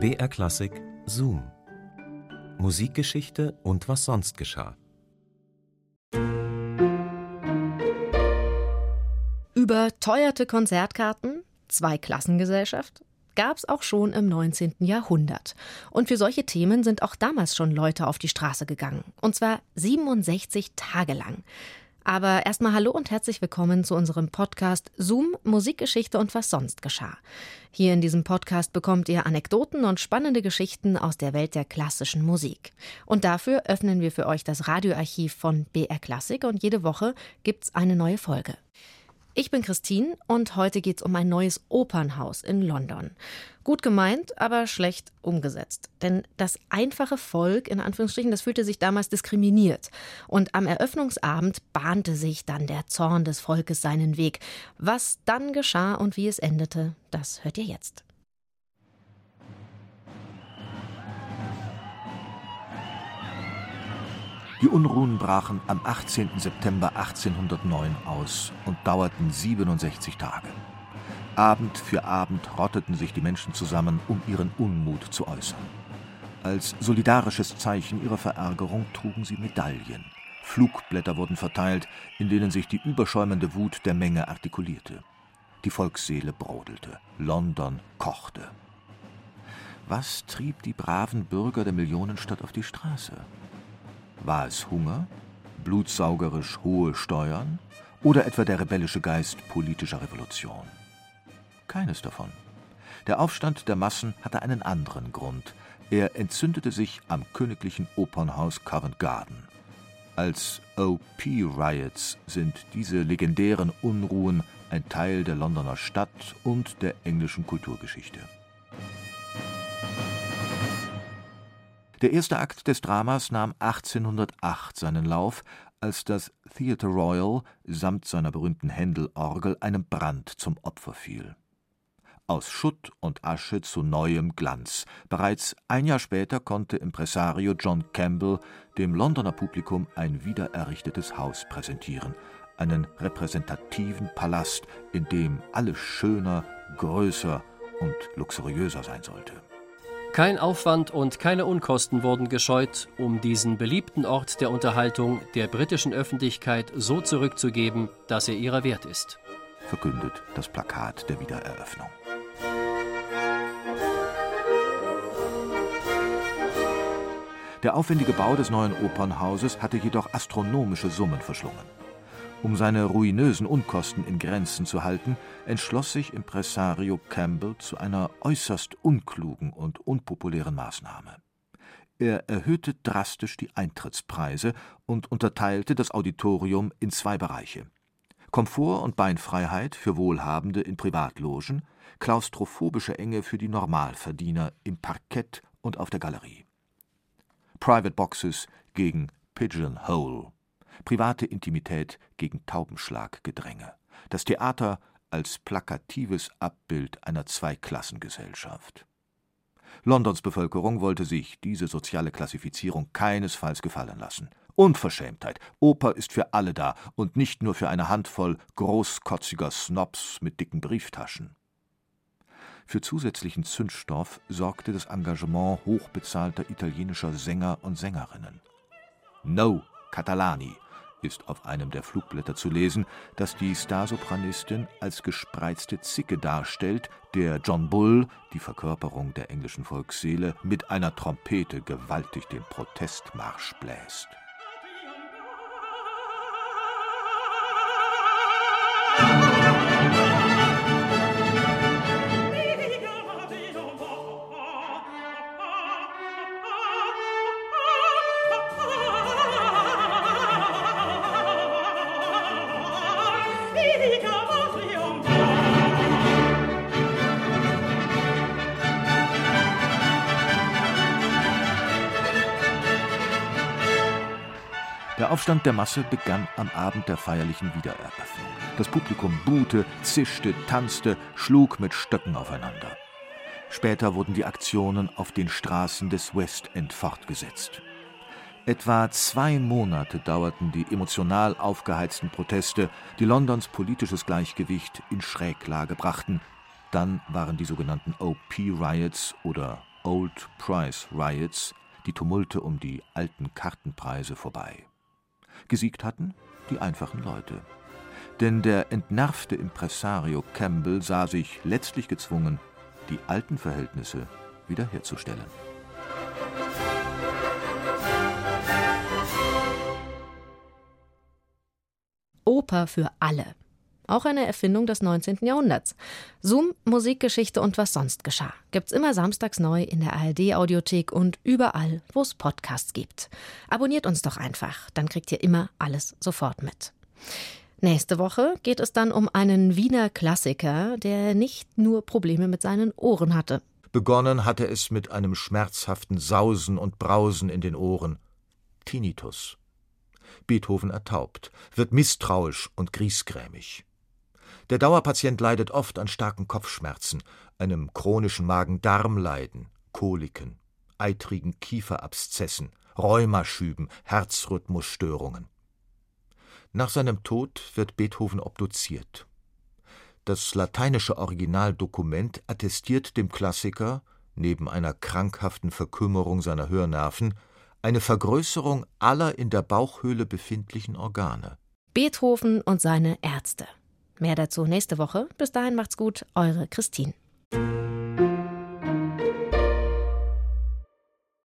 BR Klassik Zoom. Musikgeschichte und was sonst geschah. Überteuerte Konzertkarten, Zweiklassengesellschaft, gab es auch schon im 19. Jahrhundert. Und für solche Themen sind auch damals schon Leute auf die Straße gegangen. Und zwar 67 Tage lang. Aber erstmal hallo und herzlich willkommen zu unserem Podcast Zoom, Musikgeschichte und was sonst geschah. Hier in diesem Podcast bekommt ihr Anekdoten und spannende Geschichten aus der Welt der klassischen Musik. Und dafür öffnen wir für euch das Radioarchiv von BR Klassik und jede Woche gibt's eine neue Folge. Ich bin Christine und heute geht es um ein neues Opernhaus in London. Gut gemeint, aber schlecht umgesetzt. Denn das einfache Volk, in Anführungsstrichen, das fühlte sich damals diskriminiert. Und am Eröffnungsabend bahnte sich dann der Zorn des Volkes seinen Weg. Was dann geschah und wie es endete, das hört ihr jetzt. Die Unruhen brachen am 18. September 1809 aus und dauerten 67 Tage. Abend für Abend rotteten sich die Menschen zusammen, um ihren Unmut zu äußern. Als solidarisches Zeichen ihrer Verärgerung trugen sie Medaillen. Flugblätter wurden verteilt, in denen sich die überschäumende Wut der Menge artikulierte. Die Volksseele brodelte. London kochte. Was trieb die braven Bürger der Millionenstadt auf die Straße? War es Hunger, blutsaugerisch hohe Steuern oder etwa der rebellische Geist politischer Revolution? Keines davon. Der Aufstand der Massen hatte einen anderen Grund. Er entzündete sich am königlichen Opernhaus Covent Garden. Als OP-Riots sind diese legendären Unruhen ein Teil der Londoner Stadt und der englischen Kulturgeschichte. Der erste Akt des Dramas nahm 1808 seinen Lauf, als das Theatre Royal samt seiner berühmten Händel-Orgel einem Brand zum Opfer fiel. Aus Schutt und Asche zu neuem Glanz. Bereits ein Jahr später konnte Impresario John Campbell dem Londoner Publikum ein wiedererrichtetes Haus präsentieren, einen repräsentativen Palast, in dem alles schöner, größer und luxuriöser sein sollte. Kein Aufwand und keine Unkosten wurden gescheut, um diesen beliebten Ort der Unterhaltung der britischen Öffentlichkeit so zurückzugeben, dass er ihrer wert ist. Verkündet das Plakat der Wiedereröffnung. Der aufwendige Bau des neuen Opernhauses hatte jedoch astronomische Summen verschlungen. Um seine ruinösen Unkosten in Grenzen zu halten, entschloss sich Impresario Campbell zu einer äußerst unklugen und unpopulären Maßnahme. Er erhöhte drastisch die Eintrittspreise und unterteilte das Auditorium in zwei Bereiche. Komfort und Beinfreiheit für Wohlhabende in Privatlogen, klaustrophobische Enge für die Normalverdiener im Parkett und auf der Galerie. Private Boxes gegen Pigeonhole private Intimität gegen Taubenschlaggedränge, das Theater als plakatives Abbild einer Zweiklassengesellschaft. Londons Bevölkerung wollte sich diese soziale Klassifizierung keinesfalls gefallen lassen. Unverschämtheit. Oper ist für alle da und nicht nur für eine Handvoll großkotziger Snobs mit dicken Brieftaschen. Für zusätzlichen Zündstoff sorgte das Engagement hochbezahlter italienischer Sänger und Sängerinnen. No Catalani ist auf einem der Flugblätter zu lesen, das die Starsopranistin als gespreizte Zicke darstellt, der John Bull, die Verkörperung der englischen Volksseele, mit einer Trompete gewaltig den Protestmarsch bläst. Der Aufstand der Masse begann am Abend der feierlichen Wiedereröffnung. Das Publikum buhte, zischte, tanzte, schlug mit Stöcken aufeinander. Später wurden die Aktionen auf den Straßen des West End fortgesetzt. Etwa zwei Monate dauerten die emotional aufgeheizten Proteste, die Londons politisches Gleichgewicht in Schräglage brachten. Dann waren die sogenannten OP-Riots oder Old Price Riots, die Tumulte um die alten Kartenpreise vorbei. Gesiegt hatten die einfachen Leute. Denn der entnervte Impresario Campbell sah sich letztlich gezwungen, die alten Verhältnisse wiederherzustellen. Oper für alle. Auch eine Erfindung des 19. Jahrhunderts. Zoom, Musikgeschichte und was sonst geschah. Gibt's immer samstags neu in der ARD-Audiothek und überall, wo es Podcasts gibt. Abonniert uns doch einfach, dann kriegt ihr immer alles sofort mit. Nächste Woche geht es dann um einen Wiener Klassiker, der nicht nur Probleme mit seinen Ohren hatte. Begonnen hatte es mit einem schmerzhaften Sausen und Brausen in den Ohren. Tinnitus. Beethoven ertaubt, wird misstrauisch und griesgrämig. Der Dauerpatient leidet oft an starken Kopfschmerzen, einem chronischen Magen-Darm-Leiden, Koliken, eitrigen Kieferabszessen, Rheumaschüben, Herzrhythmusstörungen. Nach seinem Tod wird Beethoven obduziert. Das lateinische Originaldokument attestiert dem Klassiker, neben einer krankhaften Verkümmerung seiner Hörnerven, eine Vergrößerung aller in der Bauchhöhle befindlichen Organe. Beethoven und seine Ärzte. Mehr dazu nächste Woche. Bis dahin macht's gut, eure Christine.